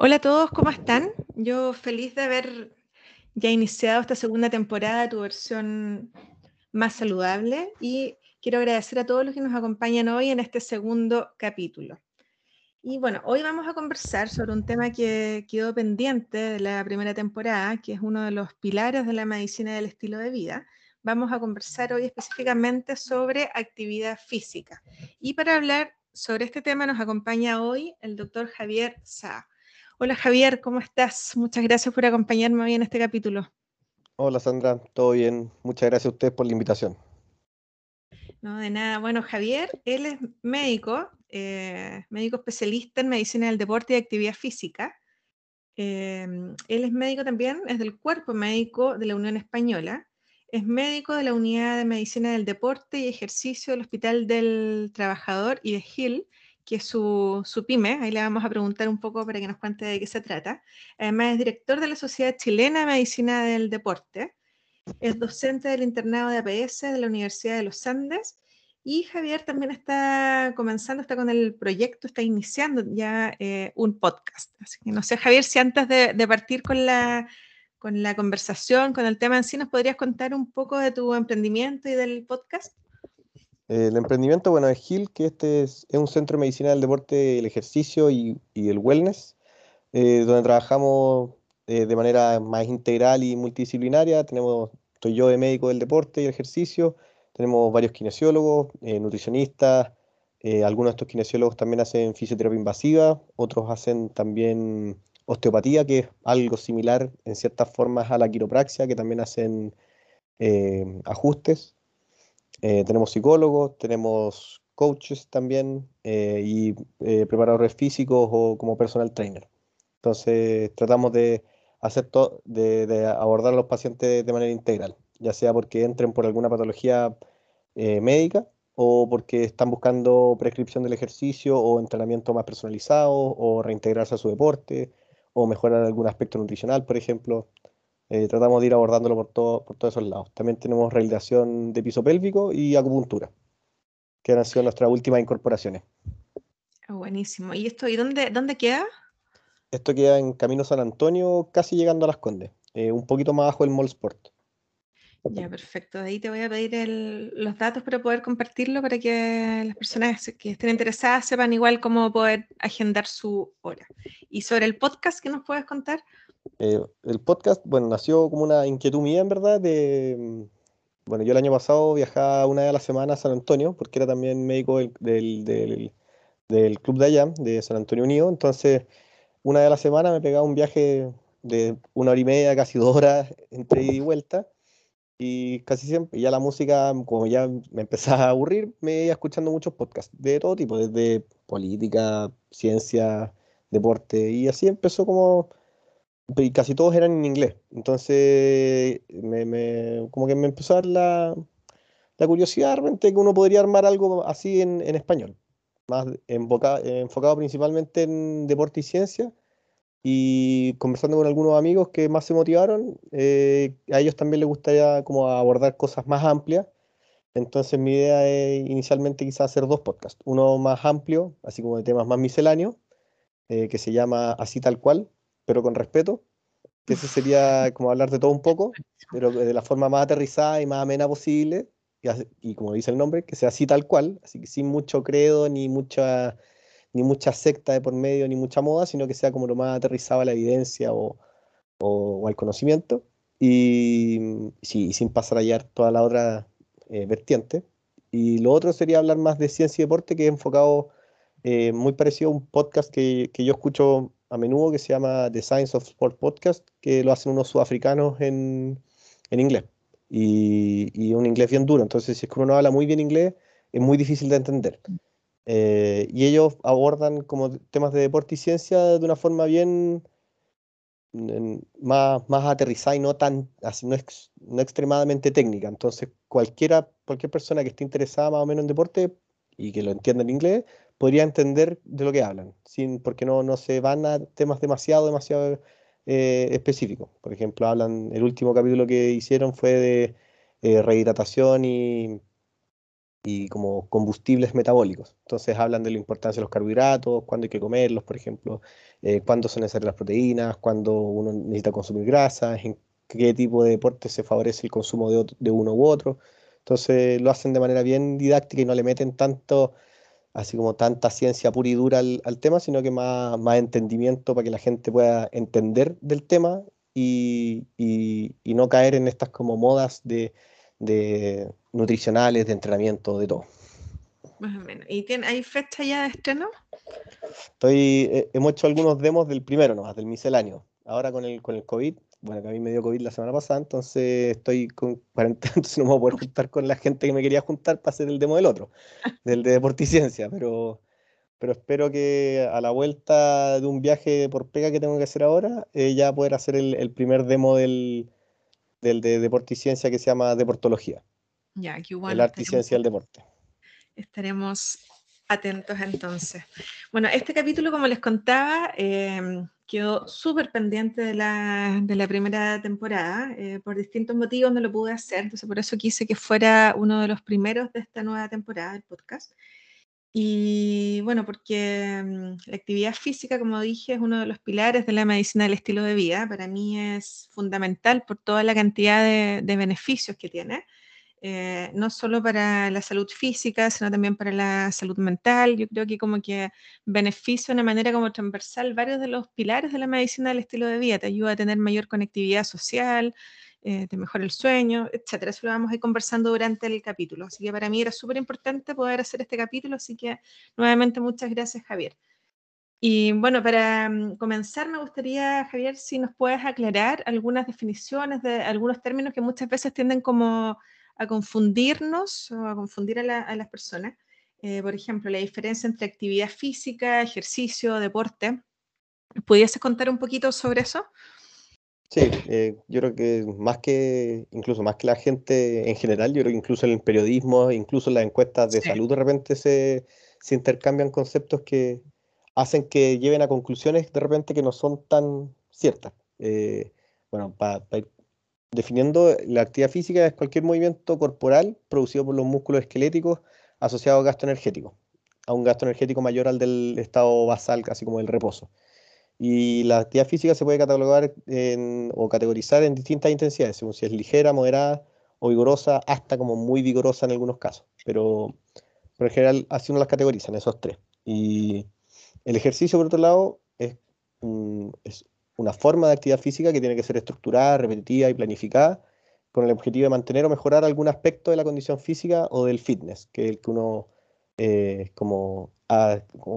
Hola a todos, ¿cómo están? Yo feliz de haber ya iniciado esta segunda temporada, tu versión más saludable, y quiero agradecer a todos los que nos acompañan hoy en este segundo capítulo. Y bueno, hoy vamos a conversar sobre un tema que quedó pendiente de la primera temporada, que es uno de los pilares de la medicina del estilo de vida. Vamos a conversar hoy específicamente sobre actividad física. Y para hablar sobre este tema nos acompaña hoy el doctor Javier Sá. Hola Javier, ¿cómo estás? Muchas gracias por acompañarme hoy en este capítulo. Hola Sandra, todo bien. Muchas gracias a usted por la invitación. No, de nada. Bueno, Javier, él es médico, eh, médico especialista en medicina del deporte y actividad física. Em, él es médico también, es del cuerpo médico de la Unión Española. Es médico de la Unidad de Medicina del Deporte y Ejercicio del Hospital del Trabajador y de Gil que es su, su, pyme. Ahí le vamos a preguntar un poco para que nos cuente de qué se trata. Además, es director de la Sociedad Chilena de Medicina del Deporte. Es docente del internado de APS de la Universidad de los Andes. Y Javier también está comenzando, está con el proyecto, está iniciando ya eh, un podcast. Así que no sé, Javier, si antes de, de partir con la, con la conversación, con el tema en sí, ¿nos podrías contar un poco de tu emprendimiento y del podcast? El emprendimiento, bueno, es GIL, que este es, un centro de medicina del deporte, el ejercicio y, el wellness, eh, donde trabajamos eh, de manera más integral y multidisciplinaria. Tenemos, estoy yo de médico del deporte y el ejercicio, tenemos varios kinesiólogos, eh, nutricionistas, algunos de estos kinesiólogos también hacen fisioterapia invasiva, otros hacen también osteopatía, que es algo similar en ciertas formas a la quiropraxia, que también hacen ajustes. Eh, tenemos psicólogos, tenemos coaches también eh, y eh, preparadores físicos o como personal trainer. Entonces tratamos de hacer de, de, abordar a los pacientes de manera integral, ya sea porque entren por alguna patología médica o porque están buscando prescripción del ejercicio o entrenamiento más personalizado o reintegrarse a su deporte o mejorar algún aspecto nutricional, por ejemplo. Eh, tratamos de ir abordándolo por, todo, por todos esos lados. También tenemos rehabilitación de piso pélvico y acupuntura, que han sido nuestras últimas incorporaciones. Ah, buenísimo. ¿Y esto, y dónde, dónde queda? Esto queda en Camino San Antonio, casi llegando a Las Condes, eh, un poquito más abajo del Mall Sport. Ya, perfecto. De ahí te voy a pedir los datos para poder compartirlo para que las personas que estén interesadas sepan igual cómo poder agendar su hora. Y sobre el podcast, ¿qué nos puedes contar? Eh, el podcast, bueno, nació como una inquietud mía, en verdad, de... Mm, bueno, yo el año pasado viajaba una vez a la semana a San Antonio, porque era también médico del, del, club de allá, de San Antonio Unido, entonces una vez a la semana me pegaba un viaje de una hora y media, casi dos horas, entre ida y vuelta, y casi siempre, ya la música, como ya me empezaba a aburrir, me iba escuchando muchos podcasts de todo tipo, desde política, ciencia, deporte, y así empezó como y casi todos eran en inglés. Entonces, me, como que me empezó a dar la, la curiosidad realmente que uno podría armar algo así en, en español, más enfocado principalmente en deporte y ciencia. Y conversando con algunos amigos que más se motivaron, eh, a ellos también les gustaría como abordar cosas más amplias. Entonces mi idea es inicialmente quizás hacer dos podcasts. Uno más amplio, así como de temas más misceláneos, eh, que se llama Así tal cual, pero con respeto, que ese sería como hablar de todo un poco, pero de la forma más aterrizada y más amena posible, y, como dice el nombre, que sea así tal cual, así que sin mucho credo, ni mucha, ni mucha secta de por medio, ni mucha moda, sino que sea como lo más aterrizado a la evidencia o, o, al conocimiento, y, sí, sin pasar a hallar toda la otra eh, vertiente. Y lo otro sería hablar más de ciencia y deporte, que es enfocado eh, muy parecido a un podcast que, que yo escucho a menudo que se llama The Science of Sport Podcast, que lo hacen unos sudafricanos en, en inglés. Y, y, un inglés bien duro. Entonces, si es que uno no habla muy bien inglés, es muy difícil de entender. Eh, y ellos abordan como temas de deporte y ciencia de una forma bien más, más aterrizada y no tan así, no, no extremadamente técnica. Entonces, cualquiera, cualquier persona que esté interesada más o menos en deporte y que lo entienda en inglés, podría entender de lo que hablan, sin, porque no, no se van a temas demasiado, demasiado eh, específicos. Por ejemplo, hablan, el último capítulo que hicieron fue de eh, rehidratación y, y como combustibles metabólicos. Entonces hablan de la importancia de los carbohidratos, cuándo hay que comerlos, por ejemplo, eh, cuándo son necesarias las proteínas, cuándo uno necesita consumir grasas, en qué tipo de deporte se favorece el consumo de, de uno u otro. Entonces lo hacen de manera bien didáctica y no le meten tanto, así como tanta ciencia pura y dura al, tema, sino que más, más entendimiento para que la gente pueda entender del tema y, y, no caer en estas como modas de, de nutricionales, de entrenamiento, de todo. Más o menos. ¿Y tiene, hay fecha ya de estreno? Estoy, eh, hemos hecho algunos demos del primero nomás, del misceláneo. Ahora con el, con el COVID bueno, que a mí me dio COVID la semana pasada, entonces estoy con cuarentena, entonces no me voy a poder juntar con la gente que me quería juntar para hacer el demo del otro, del de Deporticiencia, pero, pero espero que a la vuelta de un viaje por pega que tengo que hacer ahora, eh, ya poder hacer el, primer demo del, del de Deporticiencia que se llama Deportología. Ya, qué bueno. El arte y ciencia del deporte. Estaremos atentos entonces. Bueno, este capítulo, como les contaba, eh, quedó súper pendiente de la, de la, primera temporada. Eh, por distintos motivos no lo pude hacer, entonces por eso quise que fuera uno de los primeros de esta nueva temporada del podcast. Y bueno, porque mm, la actividad física, como dije, es uno de los pilares de la medicina del estilo de vida. Para mí es fundamental por toda la cantidad de, de beneficios que tiene. Eh, no solo para la salud física, sino también para la salud mental. Yo creo que como que beneficia de una manera como transversal varios de los pilares de la medicina del estilo de vida. Te ayuda a tener mayor conectividad social, eh, te mejora el sueño, etcétera. Eso lo vamos a ir conversando durante el capítulo. Así que para mí era súper importante poder hacer este capítulo, así que nuevamente muchas gracias, Javier. Y bueno, para mm, comenzar, me gustaría, Javier, si nos puedes aclarar algunas definiciones de algunos términos que muchas veces tienden como a confundirnos o a confundir a, las personas. Eh, por ejemplo, la diferencia entre actividad física, ejercicio, deporte. ¿Pudiese contar un poquito sobre eso? Sí, eh, yo creo que más que, incluso más que la gente en general, yo creo que incluso en el periodismo, incluso en las encuestas de salud, de repente se, se, intercambian conceptos que hacen que lleven a conclusiones de repente que no son tan ciertas. Eh, bueno, para ir definiendo la actividad física es cualquier movimiento corporal producido por los músculos esqueléticos asociado a gasto energético, a un gasto energético mayor al del estado basal, casi como el reposo. Y la actividad física se puede catalogar o categorizar en distintas intensidades, según si es ligera, moderada o vigorosa, hasta como muy vigorosa en algunos casos. Pero, por en general, así uno las categoriza en esos tres. Y el ejercicio, por otro lado, es, es una forma de actividad física que tiene que ser estructurada, repetitiva y planificada, con el objetivo de mantener o mejorar algún aspecto de la condición física o del fitness, que es el que uno eh, como,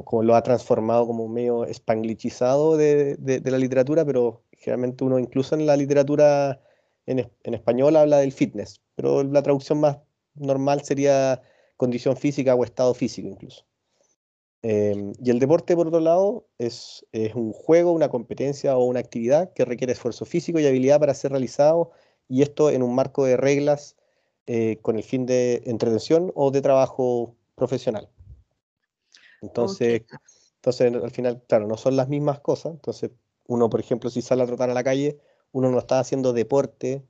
como, lo ha transformado como medio spanglichizado de, de, la literatura, pero generalmente uno incluso en la literatura en, en español habla del fitness, pero la traducción más normal sería condición física o estado físico incluso. Em, y el deporte, por otro lado, es, es, un juego, una competencia o una actividad que requiere esfuerzo físico y habilidad para ser realizado, y esto en un marco de reglas eh, con el fin de entretención o de trabajo profesional. Entonces, entonces, al final, claro, no son las mismas cosas. Entonces, uno, por ejemplo, si sale a trotar a la calle, uno no está haciendo deporte,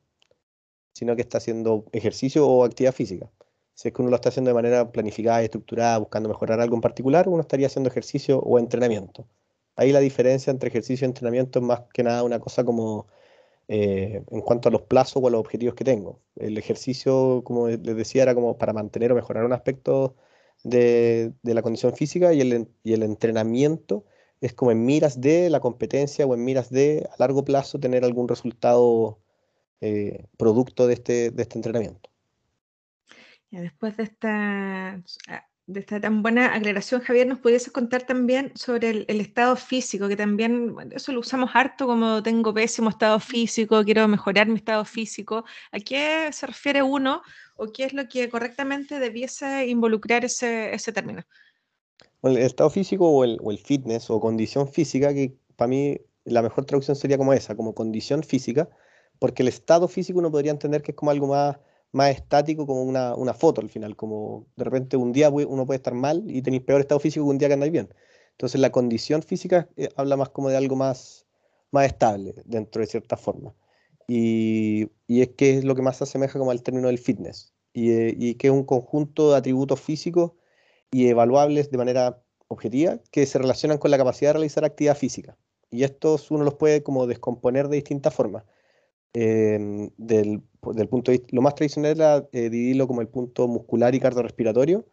sino que está haciendo ejercicio o actividad física. Si es que uno lo está haciendo de manera planificada y estructurada, buscando mejorar algo en particular, uno estaría haciendo ejercicio o entrenamiento. Ahí la diferencia entre ejercicio y entrenamiento es más que nada una cosa como eh, en cuanto a los plazos o a los objetivos que tengo. El ejercicio, como les decía, era como para mantener o mejorar un aspecto de, la condición física y el, entrenamiento es como en miras de la competencia o en miras de a largo plazo tener algún resultado eh, producto de este, de este entrenamiento. Después de esta, ah, de esta tan buena aclaración, Javier, ¿nos pudiese contar también sobre el, estado físico? Que también, eso lo usamos harto como tengo pésimo estado físico, quiero mejorar mi estado físico. ¿A qué se refiere uno o qué es lo que correctamente debiese involucrar ese, ese término? el estado físico o el, o el fitness o condición física, que para mí la mejor traducción sería como esa, como condición física, porque el estado físico uno podría entender que es como algo más, más estático, como una, una foto al final, como de repente un día uno puede estar mal y tenéis peor estado físico que un día que andáis bien. Entonces la condición física eh, habla más como de algo más, más estable dentro de cierta forma. Y, y, es que es lo que más se asemeja como al término del fitness. Y, eh, y que es un conjunto de atributos físicos y evaluables de manera objetiva que se relacionan con la capacidad de realizar actividad física. Y estos uno los puede como descomponer de distintas formas. Em, del, del, punto de vista, lo más tradicional era eh, dividirlo como el punto muscular y cardiorrespiratorio,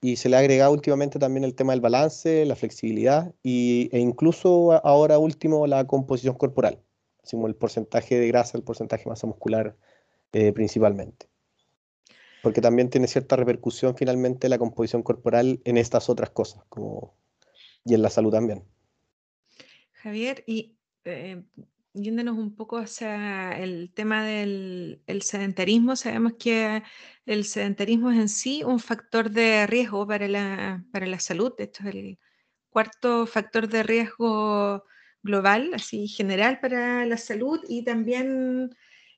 y se le ha agregado últimamente también el tema del balance, la flexibilidad y, e incluso ahora último la composición corporal, así como el porcentaje de grasa, el porcentaje de masa muscular eh, principalmente. Porque también tiene cierta repercusión finalmente la composición corporal en estas otras cosas, como, y en la salud también. Javier, y eh, yéndonos un poco hacia el tema del sedentarismo, sabemos que el sedentarismo es en sí un factor de riesgo para la, para la salud. Esto es el cuarto factor de riesgo global, así general para la salud y también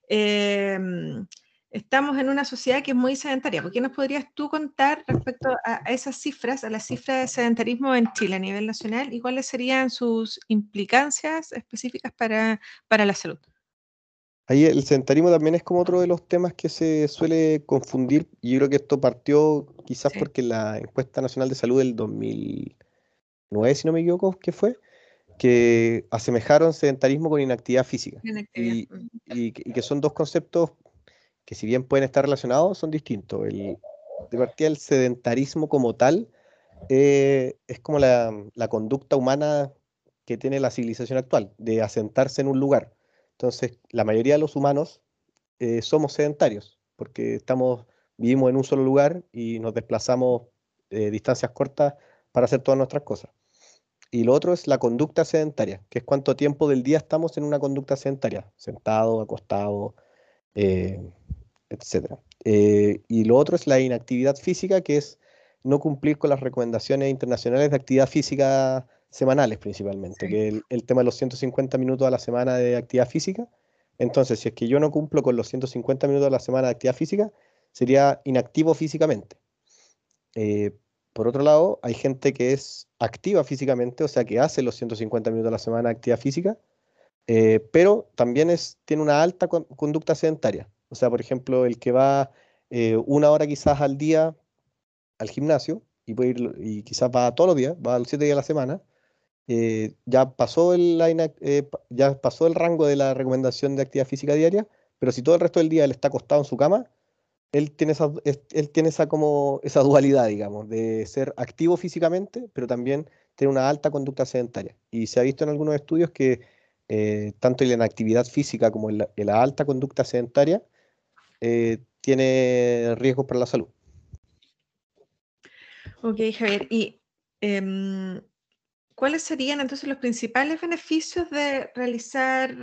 em, estamos en una sociedad que es muy sedentaria. ¿Por qué nos podrías tú contar respecto a, esas cifras, a las cifras de sedentarismo en Chile a nivel nacional y cuáles serían sus implicancias específicas para, para la salud? Ahí el sedentarismo también es como otro de los temas que se suele confundir y yo creo que esto partió quizás porque la encuesta nacional de salud del 2009, si no me equivoco, que fue, que asemejaron sedentarismo con inactividad física. Y, y, que son dos conceptos que si bien pueden estar relacionados, son distintos. El, de partida, el sedentarismo como tal eh, es como la, conducta humana que tiene la civilización actual, de asentarse en un lugar. Entonces, la mayoría de los humanos eh, somos sedentarios, porque estamos, vivimos en un solo lugar y nos desplazamos eh, distancias cortas para hacer todas nuestras cosas. Y lo otro es la conducta sedentaria, que es cuánto tiempo del día estamos en una conducta sedentaria, sentado, acostado, etc. Eh, y lo otro es la inactividad física, que es no cumplir con las recomendaciones internacionales de actividad física semanales principalmente, que el, el tema de los 150 minutos a la semana de actividad física. Entonces, si es que yo no cumplo con los 150 minutos a la semana de actividad física, sería inactivo físicamente. Eh, por otro lado, hay gente que es activa físicamente, o sea, que hace los 150 minutos a la semana de actividad física, eh, pero también es, tiene una alta conducta sedentaria. O sea, por ejemplo, el que va eh, una hora quizás al día al gimnasio y, quizás va todos los días, va los siete días a la semana, eh, ya, pasó el, eh, ya pasó el rango de la recomendación de actividad física diaria, pero si todo el resto del día él está acostado en su cama, él tiene esa, él tiene esa, como, esa dualidad, digamos, de ser activo físicamente, pero también tener una alta conducta sedentaria. Y se ha visto en algunos estudios que tanto en la actividad física como en la alta conducta sedentaria, eh, tiene riesgos para la salud. Ok, Javier. ¿Y em, cuáles serían entonces los principales beneficios de realizar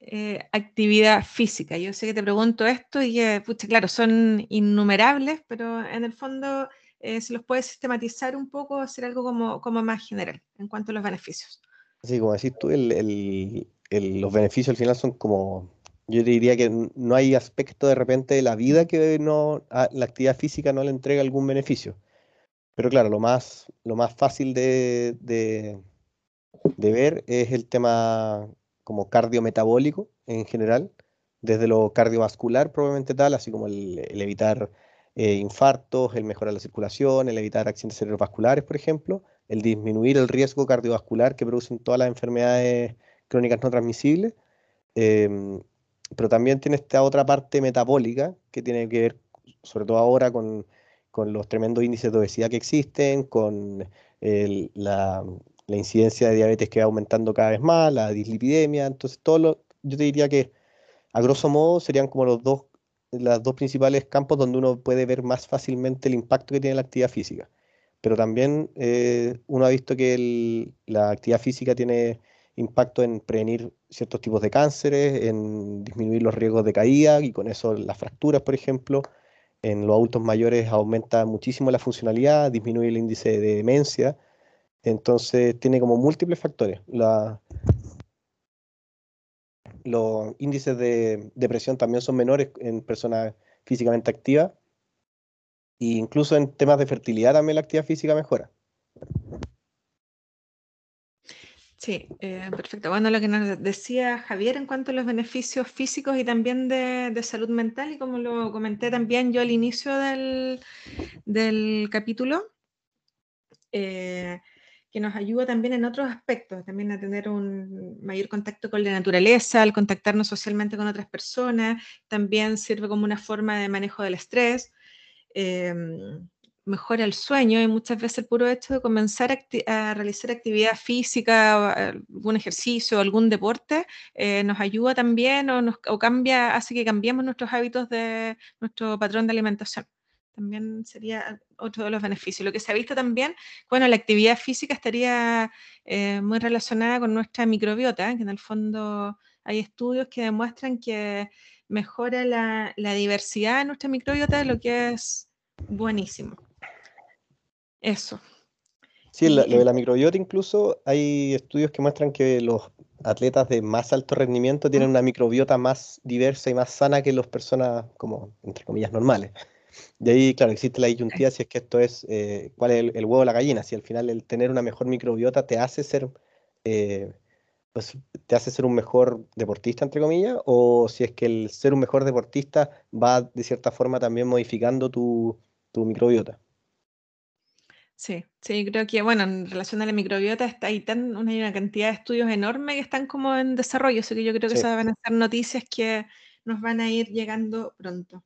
eh, actividad física? Yo sé que te pregunto esto y, claro, son innumerables, pero en el fondo eh, se los puede sistematizar un poco, hacer algo como, como más general en cuanto a los beneficios. Sí, como decís tú, los beneficios al final son como yo diría que no hay aspecto de repente de la vida que no, la actividad física no le entrega algún beneficio. Pero claro, lo más, lo más fácil de, de, ver es el tema como cardiometabólico en general, desde lo cardiovascular probablemente tal, así como el, evitar eh, infartos, el mejorar la circulación, el evitar accidentes cerebrovasculares, por ejemplo, el disminuir el riesgo cardiovascular que producen todas las enfermedades crónicas no transmisibles. Em, pero también tiene esta otra parte metabólica que tiene que ver, sobre todo ahora, con, con los tremendos índices de obesidad que existen, con la, la, incidencia de diabetes que va aumentando cada vez más, la dislipidemia. Entonces, todo lo, yo te diría que, a grosso modo, serían como los dos, los dos principales campos donde uno puede ver más fácilmente el impacto que tiene la actividad física. Pero también eh, uno ha visto que la actividad física tiene impacto en prevenir ciertos tipos de cánceres, en disminuir los riesgos de caída y con eso las fracturas, por ejemplo. En los adultos mayores aumenta muchísimo la funcionalidad, disminuye el índice de demencia. Entonces tiene como múltiples factores. Los índices de depresión también son menores en personas físicamente activas. E incluso en temas de fertilidad también la actividad física mejora. Sí, eh, perfecto. Bueno, lo que nos decía Javier en cuanto a los beneficios físicos y también de, salud mental, y como lo comenté también yo al inicio del, capítulo, eh, que nos ayuda también en otros aspectos, también a tener un mayor contacto con la naturaleza, al contactarnos socialmente con otras personas, también sirve como una forma de manejo del estrés. Em, mejora el sueño y muchas veces el puro hecho de comenzar a, realizar actividad física, algún ejercicio, algún deporte, eh, nos ayuda también o, nos, cambia, hace que cambiemos nuestros hábitos de nuestro patrón de alimentación. También sería otro de los beneficios. Lo que se ha visto también, bueno, la actividad física estaría eh, muy relacionada con nuestra microbiota, que en el fondo hay estudios que demuestran que mejora la diversidad de nuestra microbiota, lo que es buenísimo. Eso. Sí, lo, de la microbiota incluso hay estudios que muestran que los atletas de más alto rendimiento tienen una microbiota más diversa y más sana que las personas como, entre comillas, normales. De ahí, claro, existe la disyuntiva si es que esto es, eh, cuál es el, huevo o la gallina, si al final el tener una mejor microbiota te hace ser, eh, pues, te hace ser un mejor deportista, entre comillas, o si es que el ser un mejor deportista va de cierta forma también modificando tu, tu microbiota. Sí, sí, creo que, bueno, en relación a la microbiota está ahí tan, una, hay una cantidad de estudios enormes que están como en desarrollo, así que yo creo que esas van a ser noticias que nos van a ir llegando pronto.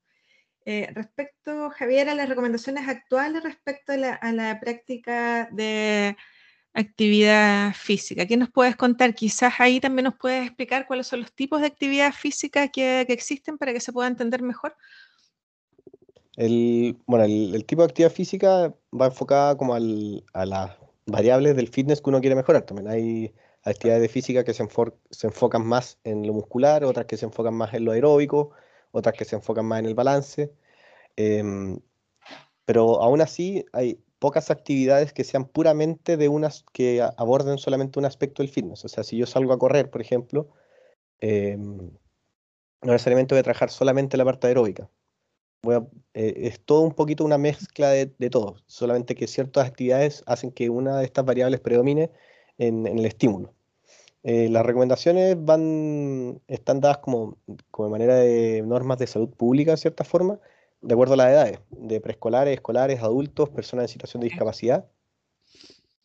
Eh, respecto, Javier, a las recomendaciones actuales respecto a la, práctica de actividad física, ¿qué nos puedes contar? Quizás ahí también nos puedes explicar cuáles son los tipos de actividad física que, que existen para que se pueda entender mejor. El, bueno, el, tipo de actividad física va enfocada como a las variables del fitness que uno quiere mejorar. También hay actividades de física que se, se enfocan más en lo muscular, otras que se enfocan más en lo aeróbico, otras que se enfocan más en el balance. Em, pero aún así hay pocas actividades que sean puramente de unas que aborden solamente un aspecto del fitness. O sea, si yo salgo a correr, por ejemplo, em, no necesariamente voy a trabajar solamente la parte aeróbica. Eh, es todo un poquito una mezcla de, todo, solamente que ciertas actividades hacen que una de estas variables predomine en, el estímulo. Eh, las recomendaciones van, están dadas como, como de manera de normas de salud pública, en cierta forma, de acuerdo a las edades, de preescolares, escolares, adultos, personas en situación de discapacidad.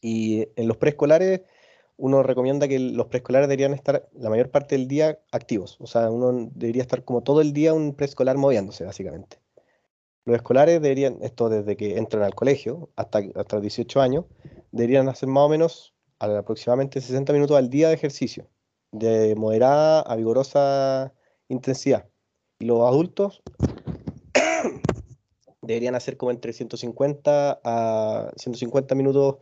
Y en los preescolares, uno recomienda que los preescolares deberían estar la mayor parte del día activos. O sea, uno debería estar como todo el día un preescolar moviéndose, básicamente. Los escolares deberían, esto desde que entran al colegio hasta, hasta los 18 años, deberían hacer más o menos aproximadamente 60 minutos al día de ejercicio, de moderada a vigorosa intensidad. Y los adultos deberían hacer como entre 150 a 150 minutos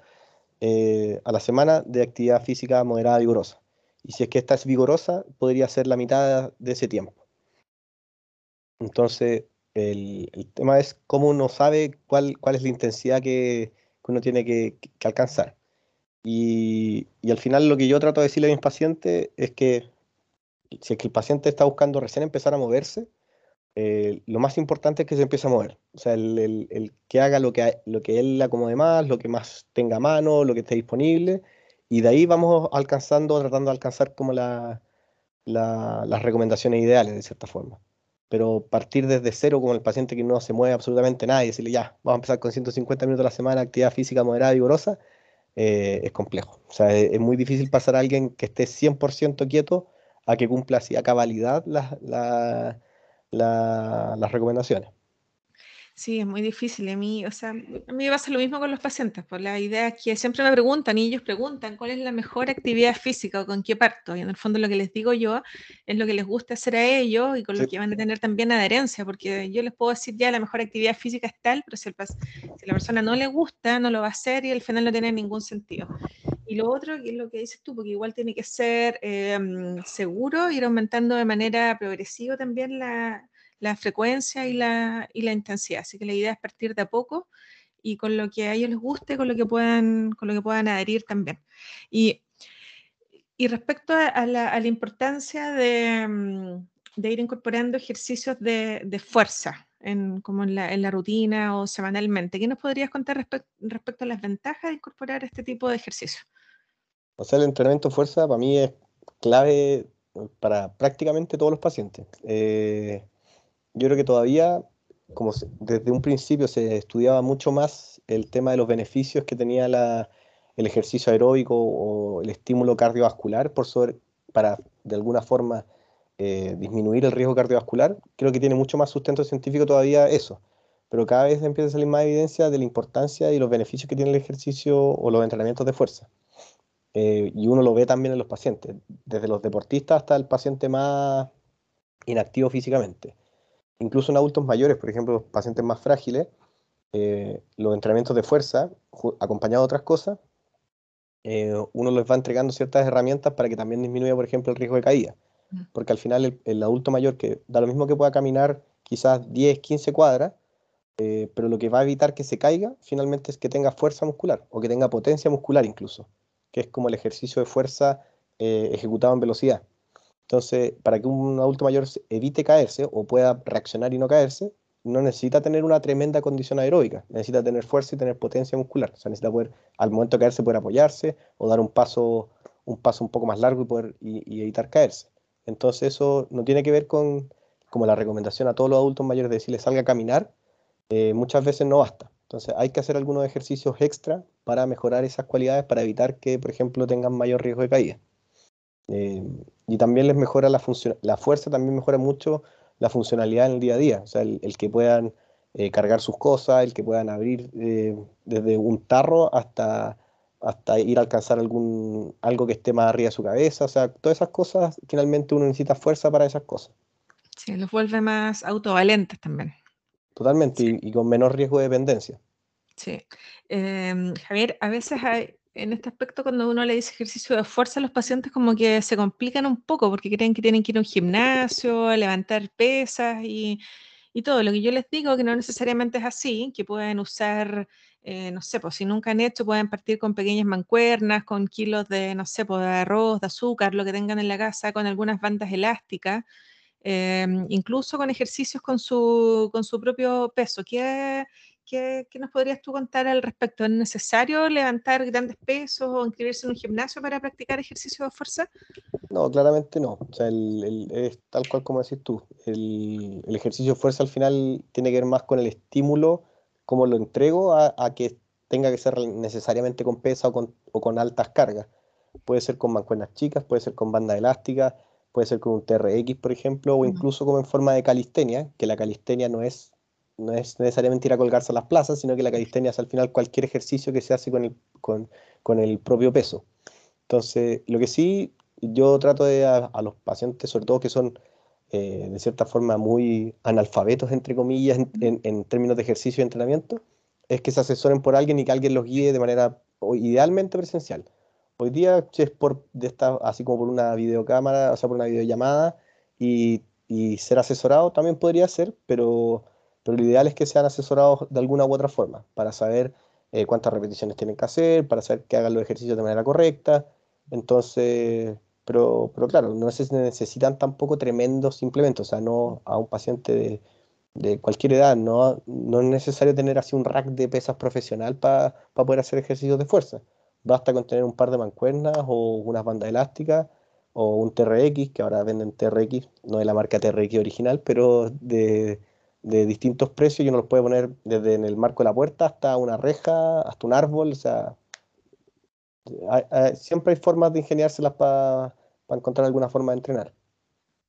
eh, a la semana de actividad física moderada vigorosa. Y si es que esta es vigorosa, podría ser la mitad de ese tiempo. Entonces, el, tema es cómo uno sabe cuál, cuál es la intensidad que, uno tiene que, alcanzar. Y, al final lo que yo trato de decirle a mis pacientes es que si es que el paciente está buscando recién empezar a moverse, eh, lo más importante es que se empiece a mover. O sea, el, que haga lo que, lo que él acomode más, lo que más tenga a mano, lo que esté disponible. Y de ahí vamos alcanzando, tratando de alcanzar como las recomendaciones ideales, de cierta forma pero partir desde cero con el paciente que no se mueve absolutamente nada y decirle ya, vamos a empezar con 150 minutos a la semana, actividad física moderada vigorosa, eh, es complejo. O sea, es, muy difícil pasar a alguien que esté 100% quieto a que cumpla así a cabalidad las, las recomendaciones. Sí, es muy difícil. A mí, o sea, a mí me pasa lo mismo con los pacientes. Por pues, la idea es que siempre me preguntan y ellos preguntan cuál es la mejor actividad física o con qué parto. Y en el fondo lo que les digo yo es lo que les gusta hacer a ellos y con lo que van a tener también adherencia, porque yo les puedo decir ya la mejor actividad física es tal, pero si, el, si la persona no le gusta, no lo va a hacer y al final no tiene ningún sentido. Y lo otro, que es lo que dices tú, porque igual tiene que ser em, seguro, ir aumentando de manera progresiva también la la frecuencia y la, y la intensidad. Así que la idea es partir de a poco y con lo que a ellos les guste, con lo que puedan, con lo que puedan adherir también. Y, y respecto a, la, importancia mm, de, ir incorporando ejercicios de, de fuerza, en, como en la, en la, rutina o semanalmente, ¿qué nos podrías contar respecto a las ventajas de incorporar este tipo de ejercicios? O sea, el entrenamiento de fuerza para mí es clave para prácticamente todos los pacientes. Eh, yo creo que todavía, como desde un principio se estudiaba mucho más el tema de los beneficios que tenía el ejercicio aeróbico o el estímulo cardiovascular por sobre, para de alguna forma eh, disminuir el riesgo cardiovascular, creo que tiene mucho más sustento científico todavía eso. Pero cada vez empieza a salir más evidencia de la importancia y los beneficios que tiene el ejercicio o los entrenamientos de fuerza. Eh, y uno lo ve también en los pacientes, desde los deportistas hasta el paciente más inactivo físicamente. Incluso en adultos mayores, por ejemplo, los pacientes más frágiles, eh, los entrenamientos de fuerza, acompañados de otras cosas, eh, uno les va entregando ciertas herramientas para que también disminuya, por ejemplo, el riesgo de caída. Porque al final el, el, adulto mayor, que da lo mismo que pueda caminar quizás 10, 15 cuadras, pero lo que va a evitar que se caiga finalmente es que tenga fuerza muscular o que tenga potencia muscular incluso que es como el ejercicio de fuerza eh, ejecutado en velocidad. Entonces, para que un adulto mayor evite caerse o pueda reaccionar y no caerse, no necesita tener una tremenda condición aeróbica, necesita tener fuerza y tener potencia muscular. O sea, necesita poder, al momento de caerse, poder apoyarse o dar un paso un, paso un poco más largo y, poder, y, evitar caerse. Entonces, eso no tiene que ver con como la recomendación a todos los adultos mayores de decirles salga a caminar, eh, muchas veces no basta. Entonces hay que hacer algunos ejercicios extra para mejorar esas cualidades, para evitar que, por ejemplo, tengan mayor riesgo de caída. Eh, y también les mejora la función, la fuerza también mejora mucho la funcionalidad en el día a día, o sea, el, que puedan eh, cargar sus cosas, el que puedan abrir eh, desde un tarro hasta, hasta ir a alcanzar algún, algo que esté más arriba de su cabeza, o sea, todas esas cosas, finalmente uno necesita fuerza para esas cosas. Sí, los vuelve más autovalentes también. Totalmente, y, con menor riesgo de dependencia. Sí. Em, Javier, a veces hay, en este aspecto, cuando uno le dice ejercicio de fuerza, los pacientes como que se complican un poco porque creen que tienen que ir a un gimnasio, levantar pesas y, todo. Lo que yo les digo que no necesariamente es así, que pueden usar, eh, no sé, pues si nunca han hecho, pueden partir con pequeñas mancuernas, con kilos de, no sé, pues de arroz, de azúcar, lo que tengan en la casa, con algunas bandas elásticas. Em, incluso con ejercicios con su, con su propio peso. ¿Qué, ¿Qué, ¿Qué, nos podrías tú contar al respecto? ¿Es necesario levantar grandes pesos o inscribirse en un gimnasio para practicar ejercicio de fuerza? No, claramente no. O sea, el, es tal cual como decís tú. El, el, ejercicio de fuerza al final tiene que ver más con el estímulo, cómo lo entrego, a, a que tenga que ser necesariamente con pesa o con, o con altas cargas. Puede ser con mancuernas chicas, puede ser con banda elástica, puede ser con un TRX, por ejemplo, o incluso como en forma de calistenia, que la calistenia no es, no es necesariamente ir a colgarse a las plazas, sino que la calistenia es al final cualquier ejercicio que se hace con el, con, con el propio peso. Entonces, lo que sí yo trato de a, los pacientes, sobre todo que son eh, de cierta forma muy analfabetos, entre comillas, en, en, términos de ejercicio y entrenamiento, es que se asesoren por alguien y que alguien los guíe de manera idealmente presencial. Hoy día, es por de esta, así como por una videocámara, o sea, por una videollamada y, y ser asesorado también podría ser, pero, pero lo ideal es que sean asesorados de alguna u otra forma, para saber eh, cuántas repeticiones tienen que hacer, para saber que hagan los ejercicios de manera correcta. Entonces, pero, pero claro, no se necesitan tampoco tremendos implementos, o sea, no a un paciente de, cualquier edad, no, no es necesario tener así un rack de pesas profesional para poder hacer ejercicios de fuerza. Basta con tener un par de mancuernas o unas bandas elásticas o un TRX, que ahora venden TRX, no de la marca TRX original, pero de, distintos precios y uno los puede poner desde en el marco de la puerta hasta una reja, hasta un árbol, o sea, siempre hay formas de ingeniárselas para encontrar alguna forma de entrenar.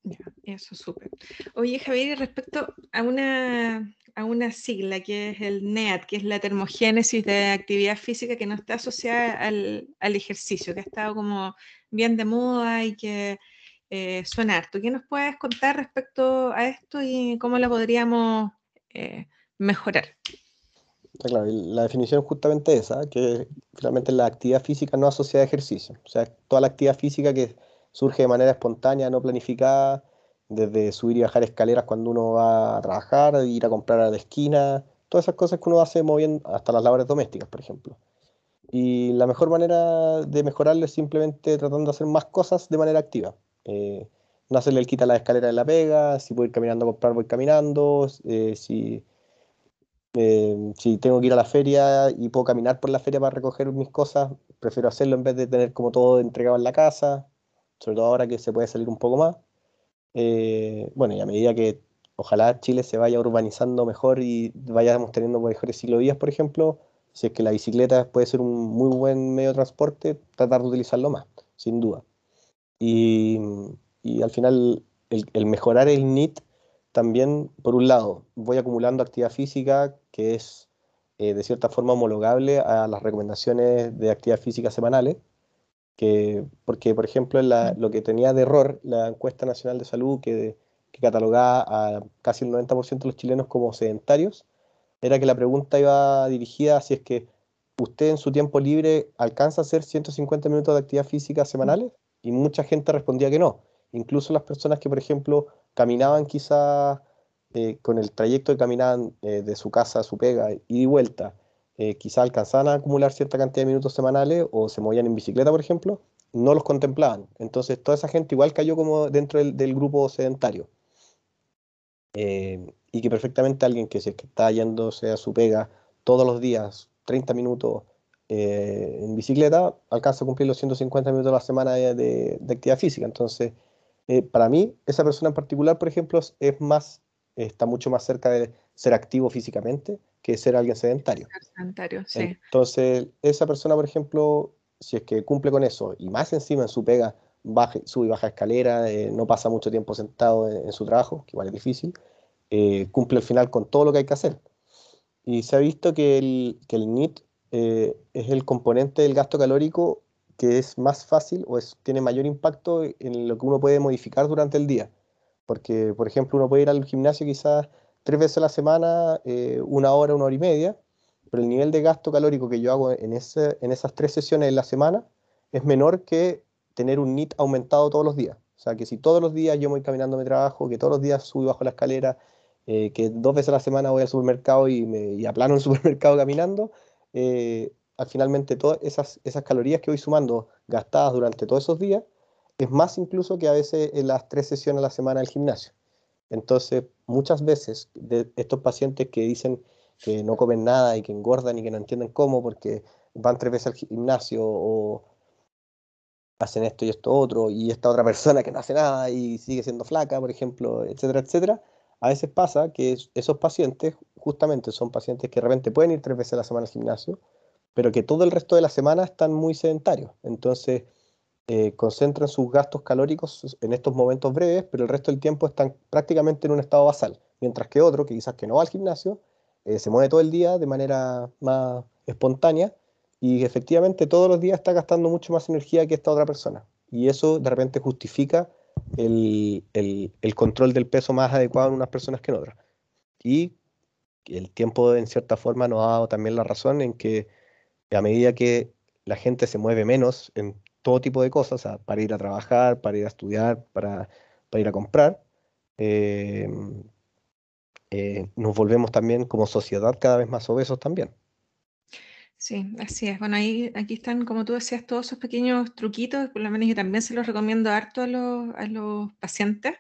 Ya, eso súper. Oye, Javier, respecto a una, a una sigla que es el NEAT, que es la termogénesis de actividad física que no está asociada al, al ejercicio, que ha estado como bien de moda y que eh, suena harto. ¿Qué nos puedes contar respecto a esto y cómo la podríamos eh, mejorar? Claro, la definición es justamente esa, que finalmente la actividad física no asociada a ejercicio. O sea, toda la actividad física que surge de manera espontánea, no planificada, desde subir y bajar escaleras cuando uno va a trabajar, ir a comprar a la esquina, todas esas cosas que uno hace moviendo, hasta las labores domésticas, por ejemplo. Y la mejor manera de mejorarlo es simplemente tratando de hacer más cosas de manera activa. Eh, no hacerle el quita la escalera de la pega, si voy caminando a comprar, voy caminando, eh, si, eh, si tengo que ir a la feria y puedo caminar por la feria para recoger mis cosas, prefiero hacerlo en vez de tener como todo entregado en la casa, sobre todo ahora que se puede salir un poco más. bueno, y a medida que ojalá Chile se vaya urbanizando mejor y vayamos teniendo mejores ciclovías, por ejemplo, si es que la bicicleta puede ser un muy buen medio de transporte, tratar de utilizarlo más, sin duda. Y, al final, el, mejorar el NIT también, por un lado, voy acumulando actividad física que es eh, de cierta forma homologable a las recomendaciones de actividad física semanales, que, porque, por ejemplo, lo que tenía de error la encuesta nacional de salud que, catalogaba a casi el 90% de los chilenos como sedentarios, era que la pregunta iba dirigida si es que usted en su tiempo libre alcanza a hacer 150 minutos de actividad física semanales y mucha gente respondía que no. Incluso las personas que, por ejemplo, caminaban quizás eh, con el trayecto que caminaban eh, de su casa a su pega y vuelta, eh, quizás alcanzaban a acumular cierta cantidad de minutos semanales o se movían en bicicleta, por ejemplo, no los contemplaban. Entonces, toda esa gente igual cayó como dentro del, grupo sedentario. Eh, y que perfectamente alguien que se está yéndose a su pega todos los días, 30 minutos eh, en bicicleta, alcanza a cumplir los 150 minutos a la semana de, actividad física. Entonces, eh, para mí, esa persona en particular, por ejemplo, es más, está mucho más cerca de ser activo físicamente que ser alguien sedentario. Sedentario, sí. Entonces, esa persona, por ejemplo, si es que cumple con eso y más encima en su pega, baja, sube y baja escalera, eh, no pasa mucho tiempo sentado en, su trabajo, que igual es difícil, eh, cumple al final con todo lo que hay que hacer. Y se ha visto que el, que el NIT eh, es el componente del gasto calórico que es más fácil o es, tiene mayor impacto en lo que uno puede modificar durante el día. Porque, por ejemplo, uno puede ir al gimnasio quizás tres veces a la semana, una hora, una hora y media, pero el nivel de gasto calórico que yo hago en, ese, en esas tres sesiones en la semana es menor que tener un NIT aumentado todos los días. O sea, que si todos los días yo voy caminando a mi trabajo, que todos los días subo bajo la escalera, eh, que dos veces a la semana voy al supermercado y, me, y aplano el supermercado caminando, eh, al finalmente todas esas, esas calorías que voy sumando gastadas durante todos esos días, es más incluso que a veces en las tres sesiones a la semana del gimnasio. Entonces, muchas veces de estos pacientes que dicen que no comen nada y que engordan y que no entienden cómo porque van tres veces al gimnasio o, hacen esto y esto otro, y esta otra persona que no hace nada y sigue siendo flaca, por ejemplo, etcétera, etcétera, a veces pasa que esos pacientes justamente son pacientes que de repente pueden ir tres veces a la semana al gimnasio, pero que todo el resto de la semana están muy sedentarios. Entonces, eh, concentran sus gastos calóricos en estos momentos breves, pero el resto del tiempo están prácticamente en un estado basal, mientras que otro, que quizás que no va al gimnasio, eh, se mueve todo el día de manera más espontánea y efectivamente todos los días está gastando mucho más energía que esta otra persona. Y eso de repente justifica el, control del peso más adecuado en unas personas que en otras. Y el tiempo en cierta forma nos ha dado también la razón en que a medida que la gente se mueve menos en todo tipo de cosas, para ir a trabajar, para ir a estudiar, para, ir a comprar, eh, eh, nos volvemos también como sociedad cada vez más obesos también. Sí, así es. Bueno, ahí, aquí están, como tú decías, todos esos pequeños truquitos, por lo menos yo también se los recomiendo harto a los, a los pacientes,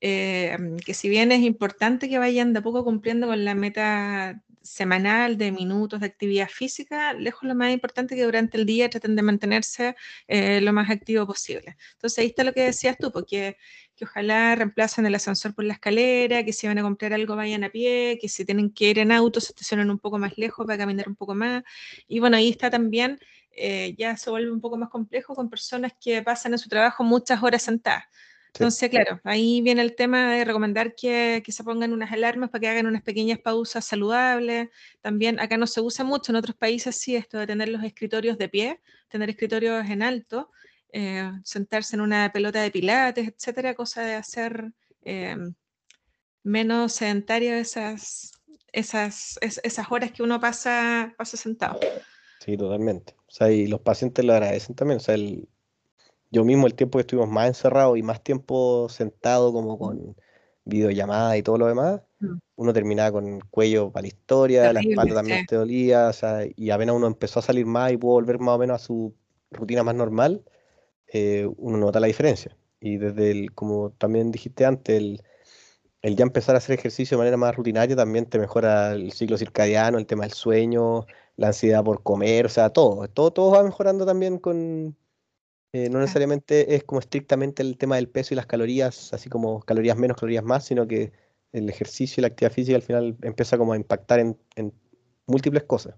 eh, que si bien es importante que vayan de a poco cumpliendo con la meta semanal de minutos de actividad física, lejos lo más importante que durante el día traten de mantenerse eh, lo más activo posible. Entonces ahí está lo que decías tú, porque que ojalá reemplacen el ascensor por la escalera, que si van a comprar algo vayan a pie, que si tienen que ir en auto se estacionen un poco más lejos para caminar un poco más. Y bueno, ahí está también, eh, ya se vuelve un poco más complejo con personas que pasan en su trabajo muchas horas sentadas. Entonces, claro, ahí viene el tema de recomendar que, que, se pongan unas alarmas para que hagan unas pequeñas pausas saludables. También acá no se usa mucho, en otros países sí, esto de tener los escritorios de pie, tener escritorios en alto, eh, sentarse en una pelota de pilates, etcétera, cosa de hacer eh, menos sedentario esas, esas, esas horas que uno pasa, pasa sentado. Sí, totalmente. O sea, y los pacientes lo agradecen también. O sea, yo mismo el tiempo que estuvimos más encerrados y más tiempo sentado como con, videollamada y todo lo demás, mm. uno terminaba con el cuello para la historia, la espalda también te dolía, o sea, y apenas uno empezó a salir más y pudo volver más o menos a su rutina más normal, eh, uno nota la diferencia. Y desde el, como también dijiste antes, el, el ya empezar a hacer ejercicio de manera más rutinaria también te mejora el ciclo circadiano, el tema del sueño, la ansiedad por comer, o sea, todo, todo, todo va mejorando también con, eh, no necesariamente es como estrictamente el tema del peso y las calorías, así como calorías menos, calorías más, sino que el ejercicio y la actividad física al final empieza como a impactar en, múltiples cosas.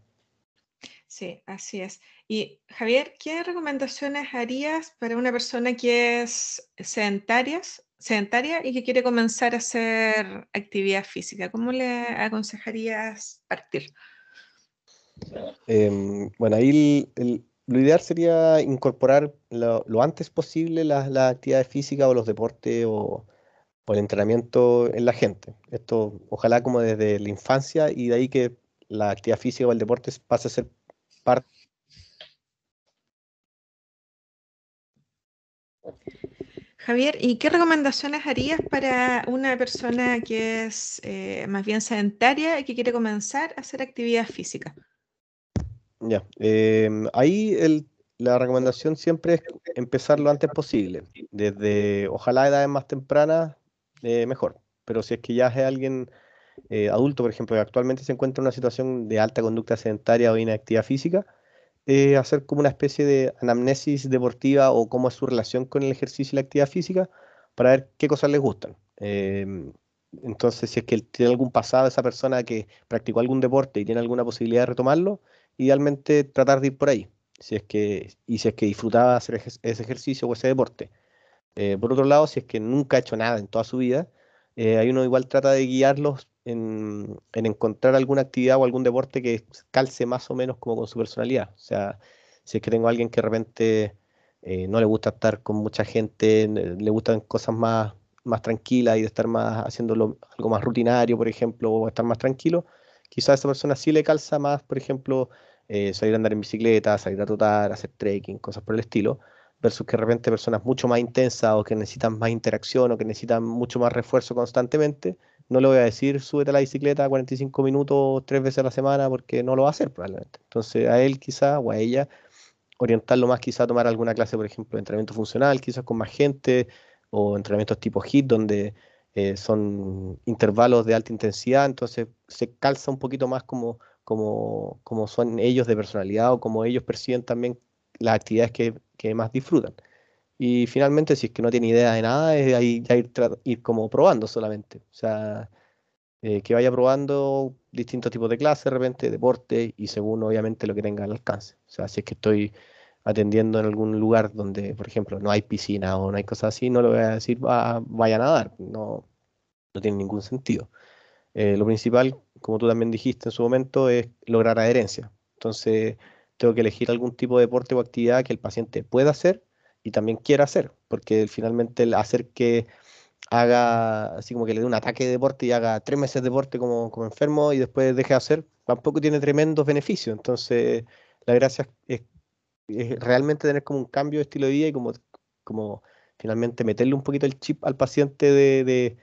Sí, así es. Y Javier, ¿qué recomendaciones harías para una persona que es sedentaria, sedentaria y que quiere comenzar a hacer actividad física? ¿Cómo le aconsejarías partir? Em, bueno, ahí el, lo ideal sería incorporar lo, antes posible las actividades físicas o los deportes o, el entrenamiento en la gente. Esto ojalá como desde la infancia y de ahí que la actividad física o el deporte pase a ser parte. Javier, ¿y qué recomendaciones harías para una persona que es eh, más bien sedentaria y que quiere comenzar a hacer actividad física? Ya, em, ahí la recomendación siempre es empezar lo antes posible, desde ojalá edades más tempranas, eh, mejor, pero si es que ya es alguien eh, adulto, por ejemplo, que actualmente se encuentra en una situación de alta conducta sedentaria o inactividad física, eh, hacer como una especie de anamnesis deportiva o cómo es su relación con el ejercicio y la actividad física para ver qué cosas les gustan. Em, entonces, si es que tiene algún pasado esa persona que practicó algún deporte y tiene alguna posibilidad de retomarlo, idealmente tratar de ir por ahí, si es que, y si es que disfrutaba hacer ese ejercicio o ese deporte. Eh, por otro lado, si es que nunca ha hecho nada en toda su vida, eh, ahí uno igual trata de guiarlos en, encontrar alguna actividad o algún deporte que calce más o menos como con su personalidad. O sea, si es que tengo a alguien que de repente eh, no le gusta estar con mucha gente, le gustan cosas más, más tranquilas y de estar más haciéndolo algo más rutinario, por ejemplo, o estar más tranquilo, quizás a esa persona sí le calza más, por ejemplo, eh, salir a andar en bicicleta, salir a trotar, hacer trekking, cosas por el estilo, versus que de repente personas mucho más intensas o que necesitan más interacción o que necesitan mucho más refuerzo constantemente, no le voy a decir súbete a la bicicleta 45 minutos tres veces a la semana porque no lo va a hacer probablemente. Entonces a él quizá o a ella orientarlo más quizá a tomar alguna clase, por ejemplo, de entrenamiento funcional, quizás con más gente o entrenamientos tipo HIT donde eh, son intervalos de alta intensidad, entonces se calza un poquito más como como, como son ellos de personalidad o como ellos perciben también las actividades que, que más disfrutan. Y finalmente, si es que no tiene idea de nada, es ahí ya ir, ir como probando solamente. O sea, eh, que vaya probando distintos tipos de clases, de repente, deporte, y según obviamente lo que tenga al alcance. O sea, si es que estoy atendiendo en algún lugar donde, por ejemplo, no hay piscina o no hay cosas así, no le voy a decir vaya a nadar. No, no tiene ningún sentido. Eh, lo principal, como tú también dijiste en su momento, es lograr adherencia. Entonces, tengo que elegir algún tipo de deporte o actividad que el paciente pueda hacer y también quiera hacer, porque finalmente el hacer que haga, así como que le dé un ataque de deporte y haga tres meses de deporte como, como enfermo y después deje de hacer, tampoco tiene tremendos beneficios. Entonces, la gracia es, realmente tener como un cambio de estilo de vida y como, como finalmente meterle un poquito el chip al paciente de de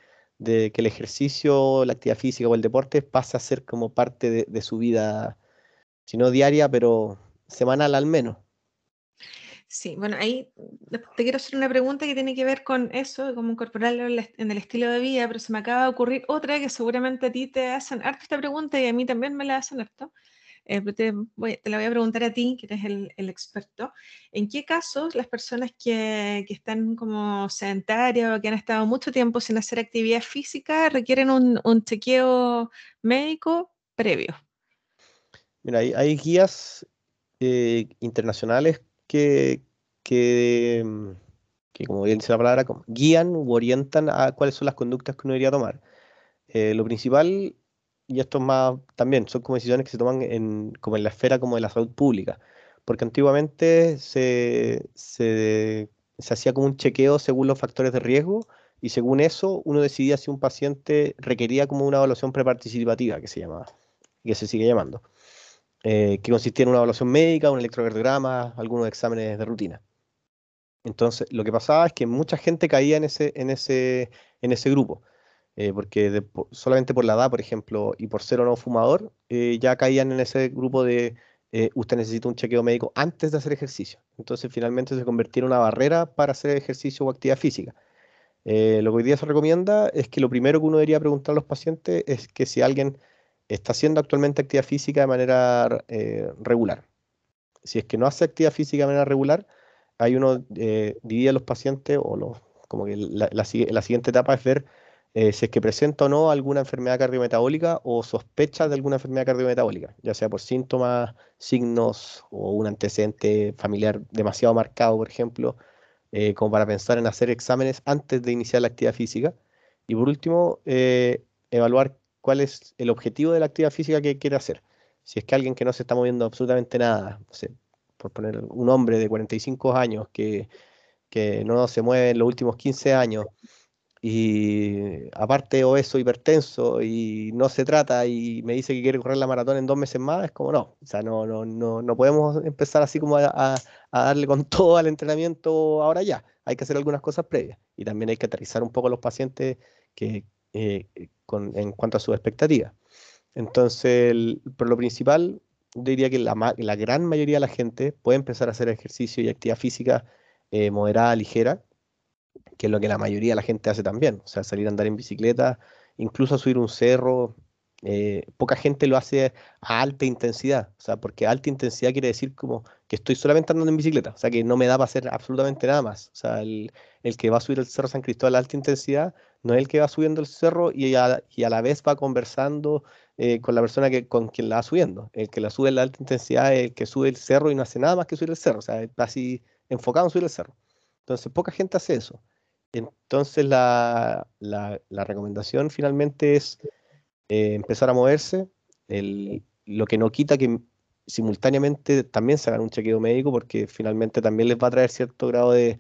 que el ejercicio, la actividad física o el deporte pasa a ser como parte de, su vida, si no diaria, pero semanal al menos. Sí, bueno, ahí te quiero hacer una pregunta que tiene que ver con eso, de cómo incorporarlo en el estilo de vida, pero se me acaba de ocurrir otra que seguramente a ti te hacen harto esta pregunta y a mí también me la hacen harto. Eh, te, la voy a preguntar a ti, que eres el, experto. ¿En qué casos las personas que, están como sedentarias o que han estado mucho tiempo sin hacer actividad física requieren un, chequeo médico previo? Mira, hay, guías eh, internacionales que, que, como bien dice la palabra, guían u orientan a cuáles son las conductas que uno debería tomar. Eh, lo principal y esto más también son como decisiones que se toman en, como en la esfera como de la salud pública, porque antiguamente se, se, hacía como un chequeo según los factores de riesgo y según eso uno decidía si un paciente requería como una evaluación preparticipativa que se llamaba, que se sigue llamando, eh, que consistía en una evaluación médica, un electrocardiograma, algunos exámenes de rutina. Entonces, lo que pasaba es que mucha gente caía en ese, en ese, en ese grupo. Eh, porque solamente por la edad, por ejemplo, y por ser o no fumador, eh, ya caían en ese grupo de eh, usted necesita un chequeo médico antes de hacer ejercicio. Entonces finalmente se convirtió en una barrera para hacer ejercicio o actividad física. lo que hoy día se recomienda es que lo primero que uno debería preguntar a los pacientes es que si alguien está haciendo actualmente actividad física de manera regular. Si es que no hace actividad física de manera regular, hay uno divide a los pacientes o los, como que la siguiente etapa es ver eh, si es que presenta o no alguna enfermedad cardiometabólica o sospecha de alguna enfermedad cardiometabólica, ya sea por síntomas, signos o un antecedente familiar demasiado marcado, por ejemplo, eh, como para pensar en hacer exámenes antes de iniciar la actividad física. Y por último, eh, evaluar cuál es el objetivo de la actividad física que quiere hacer. Si es que alguien que no se está moviendo absolutamente nada, por poner un hombre de 45 años que, que no se mueve en los últimos 15 años, y aparte obeso, hipertenso y no se trata y me dice que quiere correr la maratón en dos meses más, es como no, o sea, no, no, no, no podemos empezar así como a, darle con todo al entrenamiento ahora ya, hay que hacer algunas cosas previas y también hay que aterrizar un poco a los pacientes que, eh, en cuanto a sus expectativas. Entonces, por lo principal, diría que la, la, gran mayoría de la gente puede empezar a hacer ejercicio y actividad física eh, moderada, ligera, que es lo que la mayoría de la gente hace también, o sea, salir a andar en bicicleta, incluso a subir un cerro, eh, poca gente lo hace a alta intensidad, o sea, porque alta intensidad quiere decir como que estoy solamente andando en bicicleta, o sea, que no me da para hacer absolutamente nada más, o sea, el, que va a subir el Cerro San Cristóbal a alta intensidad no es el que va subiendo el cerro y a, y a la vez va conversando eh, con la persona que, con quien la va subiendo, el que la sube en la alta intensidad es el que sube el cerro y no hace nada más que subir el cerro, o sea, está así enfocado en subir el cerro. Entonces, poca gente hace eso. Entonces la, recomendación finalmente es eh, empezar a moverse, lo que no quita que simultáneamente también se hagan un chequeo médico porque finalmente también les va a traer cierto grado de,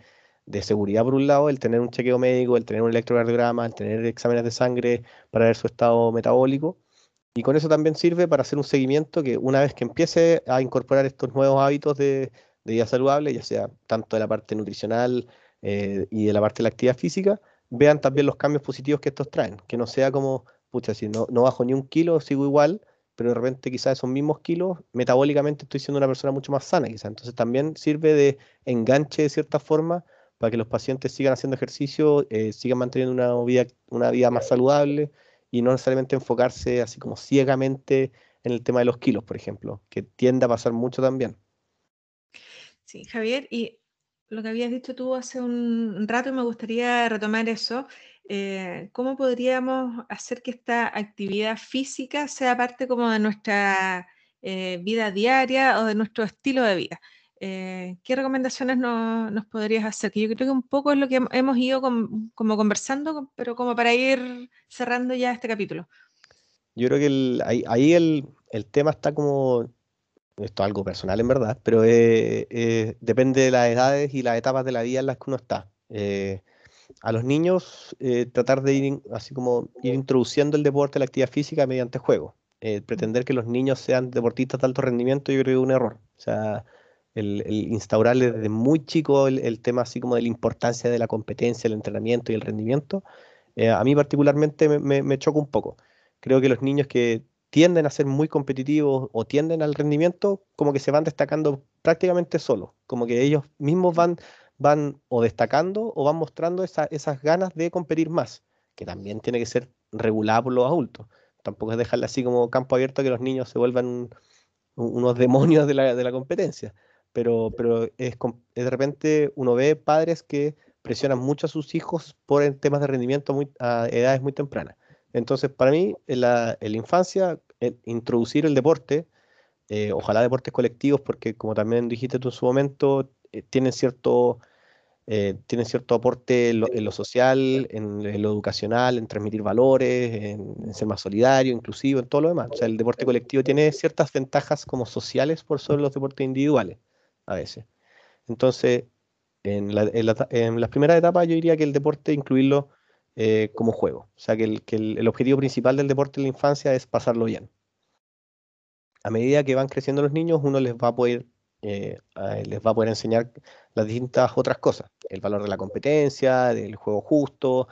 seguridad por un lado, el tener un chequeo médico, el tener un electrocardiograma, el tener exámenes de sangre para ver su estado metabólico. Y con eso también sirve para hacer un seguimiento que una vez que empiece a incorporar estos nuevos hábitos de, de vida saludable, ya sea tanto de la parte nutricional, eh, y de la parte de la actividad física, vean también los cambios positivos que estos traen, que no sea como, pucha, si no, no bajo ni un kilo, sigo igual, pero de repente quizás esos mismos kilos, metabólicamente estoy siendo una persona mucho más sana, quizás. Entonces también sirve de enganche de cierta forma para que los pacientes sigan haciendo ejercicio, eh, sigan manteniendo una vida, una vida más saludable y no necesariamente enfocarse así como ciegamente en el tema de los kilos, por ejemplo, que tiende a pasar mucho también. Sí, Javier, y lo que habías dicho tú hace un rato y me gustaría retomar eso. Eh, ¿Cómo podríamos hacer que esta actividad física sea parte como de nuestra eh, vida diaria o de nuestro estilo de vida? Eh, ¿Qué recomendaciones nos podrías hacer? Que yo creo que un poco es lo que hemos ido como conversando, pero como para ir cerrando ya este capítulo. Yo creo que ahí, el, el, tema está como esto es algo personal en verdad, pero eh, eh, depende de las edades y las etapas de la vida en las que uno está. Eh, a los niños tratar de ir así como ir introduciendo el deporte, la actividad física mediante juego. pretender que los niños sean deportistas de alto rendimiento yo creo que es un error. O sea, el, instaurarle desde muy chico el, tema así como de la importancia de la competencia, el entrenamiento y el rendimiento, a mí particularmente me, me choca un poco. Creo que los niños que tienden a ser muy competitivos o tienden al rendimiento, como que se van destacando prácticamente solos, como que ellos mismos van, van o destacando o van mostrando esas ganas de competir más, que también tiene que ser regulada por los adultos. Tampoco es dejarle así como campo abierto que los niños se vuelvan unos demonios de la, competencia. Pero, pero es, de repente uno ve padres que presionan mucho a sus hijos por temas de rendimiento muy, a edades muy tempranas. Entonces, para mí, la, en la infancia, introducir el deporte, eh, ojalá deportes colectivos, porque como también dijiste tú en su momento, eh, tienen, cierto, eh, tienen cierto aporte en lo, social, en, lo educacional, en transmitir valores, en, ser más solidario, inclusivo, en todo lo demás. O sea, el deporte colectivo tiene ciertas ventajas como sociales por sobre los deportes individuales, a veces. Entonces, en, la, en las primeras etapas yo diría que el deporte incluirlo eh, como juego. O sea que, el, objetivo principal del deporte en la infancia es pasarlo bien. A medida que van creciendo los niños, uno les va a poder eh, les va a poder enseñar las distintas otras cosas, el valor de la competencia, del juego justo,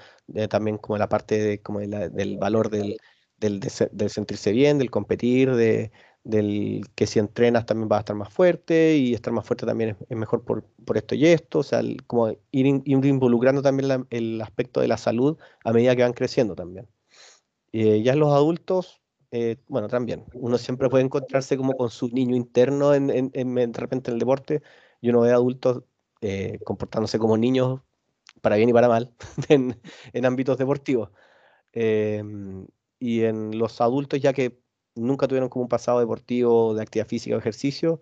también como la parte como del valor del, del, sentirse bien, del competir, de, del que si entrenas también vas a estar más fuerte y estar más fuerte también es, mejor por, por, esto y esto, o sea, como ir, involucrando también el aspecto de la salud a medida que van creciendo también. Eh, ya los adultos eh, bueno, también, uno siempre puede encontrarse como con su niño interno en, en, de repente en el deporte, y uno ve adultos eh, comportándose como niños para bien y para mal en, en ámbitos deportivos. Em, y en los adultos, ya que nunca tuvieron como un pasado deportivo de actividad física o ejercicio,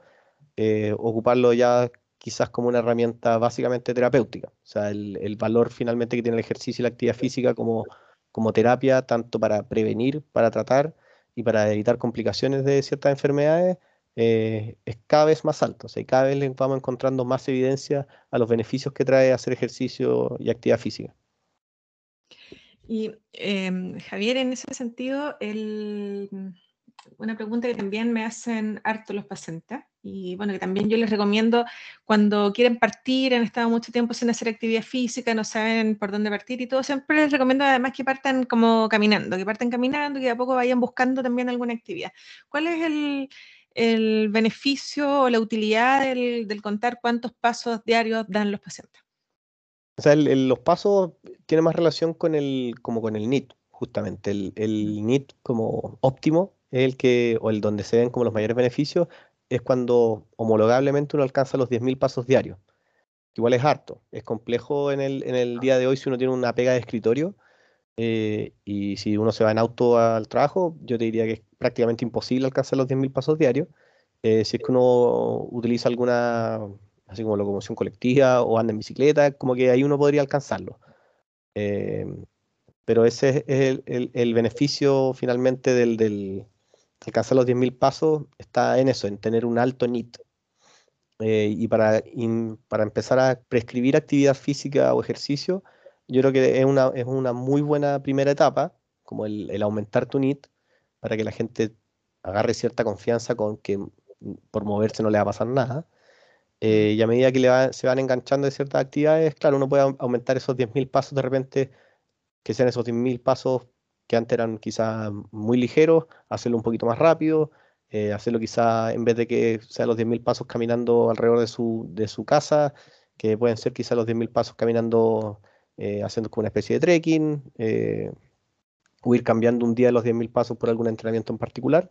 eh, ocuparlo ya quizás como una herramienta básicamente terapéutica. O sea, el, el, valor finalmente que tiene el ejercicio y la actividad física como, como terapia, tanto para prevenir, para tratar, y para evitar complicaciones de ciertas enfermedades eh, es cada vez más alto. O sea, cada vez le vamos encontrando más evidencia a los beneficios que trae hacer ejercicio y actividad física. Y em, Javier, en ese sentido, el, una pregunta que también me hacen harto los pacientes y bueno, que también yo les recomiendo cuando quieren partir, han estado mucho tiempo sin hacer actividad física, no saben por dónde partir y todo, siempre les recomiendo además que partan como caminando, que partan caminando y que a poco vayan buscando también alguna actividad. ¿Cuál es el, el beneficio o la utilidad del, contar cuántos pasos diarios dan los pacientes? O sea, los pasos tienen más relación con el, como con el NIT, justamente. El, el NIT como óptimo es el que, o el donde se ven como los mayores beneficios, es cuando homologablemente uno alcanza los 10.000 pasos diarios. Igual es harto, es complejo en el, en el día de hoy si uno tiene una pega de escritorio eh, y si uno se va en auto al trabajo, yo te diría que es prácticamente imposible alcanzar los 10.000 pasos diarios. Eh, si es que uno utiliza alguna, así como locomoción colectiva o anda en bicicleta, como que ahí uno podría alcanzarlo. Eh, pero ese es el, el, beneficio finalmente del, del, alcanzar los 10.000 pasos está en eso, en tener un alto NIT. Eh, y para, para empezar a prescribir actividad física o ejercicio, yo creo que es una, es una muy buena primera etapa, como el, aumentar tu NIT, para que la gente agarre cierta confianza con que por moverse no le va a pasar nada. Eh, y a medida que se van enganchando de ciertas actividades, claro, uno puede aumentar esos 10.000 pasos de repente, que sean esos 10.000 pasos que antes eran quizás muy ligeros, hacerlo un poquito más rápido, eh, hacerlo quizá en vez de que sean los 10.000 pasos caminando alrededor de su, de su casa, que pueden ser quizás los 10.000 pasos caminando, eh, haciendo como una especie de trekking, eh, o ir cambiando un día los 10.000 pasos por algún entrenamiento en particular.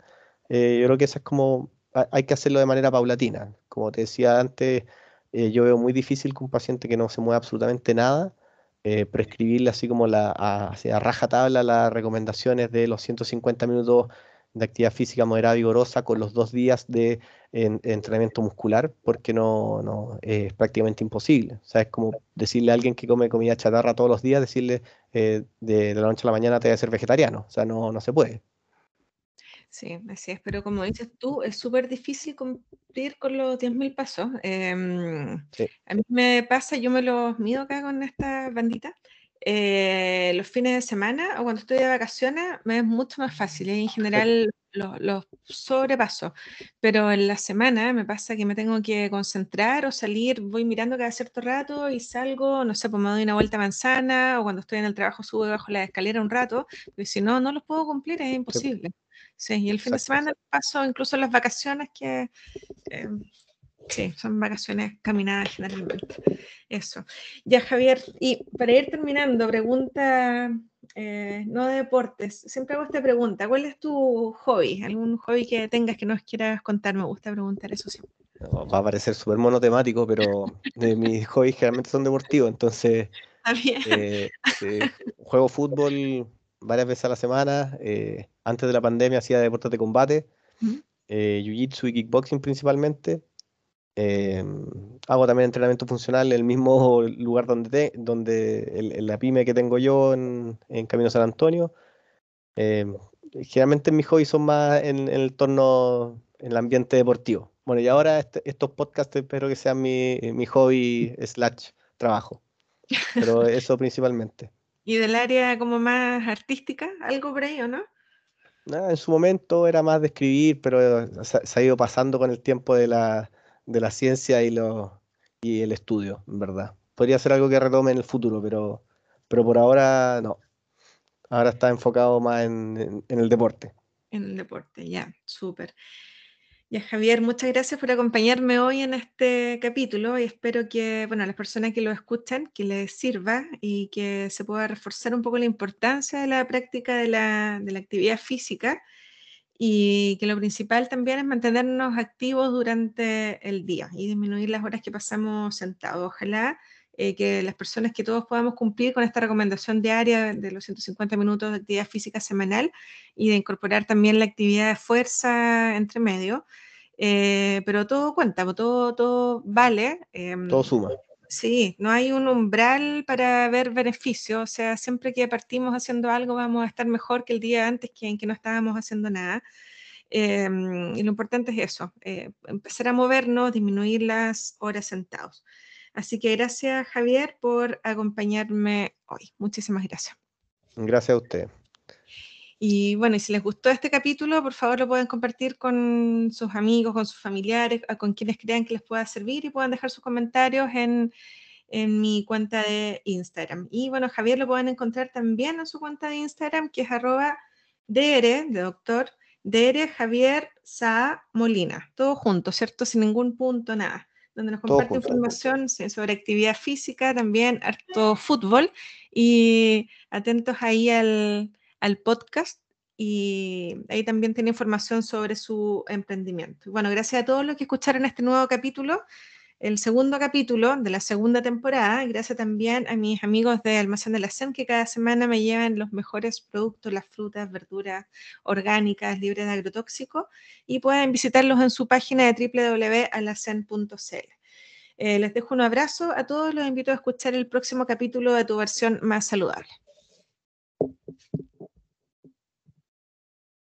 yo creo que eso es como, hay que hacerlo de manera paulatina. Como te decía antes, yo veo muy difícil que un paciente que no se mueva absolutamente nada, eh, prescribirle así como la, a, raja tabla las recomendaciones de los 150 minutos de actividad física moderada vigorosa con los dos días de entrenamiento muscular, porque no, no es prácticamente imposible. O sea, es como decirle a alguien que come comida chatarra todos los días, decirle eh, de, la noche a la mañana te voy a ser vegetariano. O sea, no, no se puede. Sí, así es, pero como dices tú, es súper difícil cumplir con los 10.000 pasos. Em, a mí me pasa, yo me los mido acá con esta bandita. Eh, los fines de semana o cuando estoy de vacaciones me es mucho más fácil en general los, los, sobrepaso, pero en la semana me pasa que me tengo que concentrar o salir, voy mirando cada cierto rato y salgo, no sé, pues me doy una vuelta a manzana o cuando estoy en el trabajo subo bajo la escalera un rato, y si no, no los puedo cumplir, es imposible. Sí, y el fin de semana paso incluso las vacaciones que, eh, sí, son vacaciones caminadas generalmente. Eso. Ya, Javier, y para ir terminando, pregunta, eh, no de deportes, siempre hago esta pregunta, ¿cuál es tu hobby? ¿Algún hobby que tengas que nos quieras contar? Me gusta preguntar eso siempre. va a parecer súper monotemático, pero mis hobbies generalmente son deportivos, entonces eh, juego fútbol varias veces a la semana. Eh, antes de la pandemia hacía deportes de combate, eh, jiu-jitsu y kickboxing principalmente. Em, hago también entrenamiento funcional en el mismo lugar donde, donde en la pyme que tengo yo en, Camino San Antonio. Em, generalmente mis hobbies son más en, el torno, en el ambiente deportivo. Bueno, y ahora este, estos podcasts espero que sean mi, mi hobby slash trabajo. Pero eso principalmente. ¿Y del área como más artística? ¿Algo por ahí o no? en su momento era más de escribir, pero se, ha ido pasando con el tiempo de, la, de la ciencia y, lo, y el estudio, en verdad. Podría ser algo que retome en el futuro, pero, pero por ahora no. Ahora está enfocado más en, en el deporte. En el deporte, ya, súper. Ya, Javier, muchas gracias por acompañarme hoy en este capítulo y espero que, bueno, a las personas que lo escuchan, que les sirva y que se pueda reforzar un poco la importancia de la práctica de la, de la actividad física y que lo principal también es mantenernos activos durante el día y disminuir las horas que pasamos sentados. Ojalá eh, que las personas que todos podamos cumplir con esta recomendación diaria de los 150 minutos de actividad física semanal y de incorporar también la actividad de fuerza entre medio. Eh, pero todo cuenta, todo, todo vale. Em, todo suma. Sí, no hay un umbral para ver beneficios, o sea, siempre que partimos haciendo algo vamos a estar mejor que el día antes que en que no estábamos haciendo nada. Em, y lo importante es eso, eh, empezar a movernos, disminuir las horas sentados. Así que gracias Javier por acompañarme hoy. Muchísimas gracias. Gracias a usted. Y bueno, y si les gustó este capítulo, por favor lo pueden compartir con sus amigos, con sus familiares, con quienes crean que les pueda servir y puedan dejar sus comentarios en, en mi cuenta de Instagram. Y bueno, Javier lo pueden encontrar también en su cuenta de Instagram, que es arroba DR, de doctor, DR Javier Sa Molina. Todo junto, ¿cierto? Sin ningún punto, nada. Donde nos comparte información sobre actividad física, también harto fútbol. Y atentos ahí al al podcast y ahí también tiene información sobre su emprendimiento. Bueno, gracias a todos los que escucharon este nuevo capítulo, el segundo capítulo de la segunda temporada, gracias también a mis amigos de Almacén de la CEN que cada semana me llevan los mejores productos, las frutas, verduras orgánicas, libres de agrotóxicos, y pueden visitarlos en su página de www.alacen.cl. Eh, les dejo un abrazo a todos, los invito a escuchar el próximo capítulo de tu versión más saludable.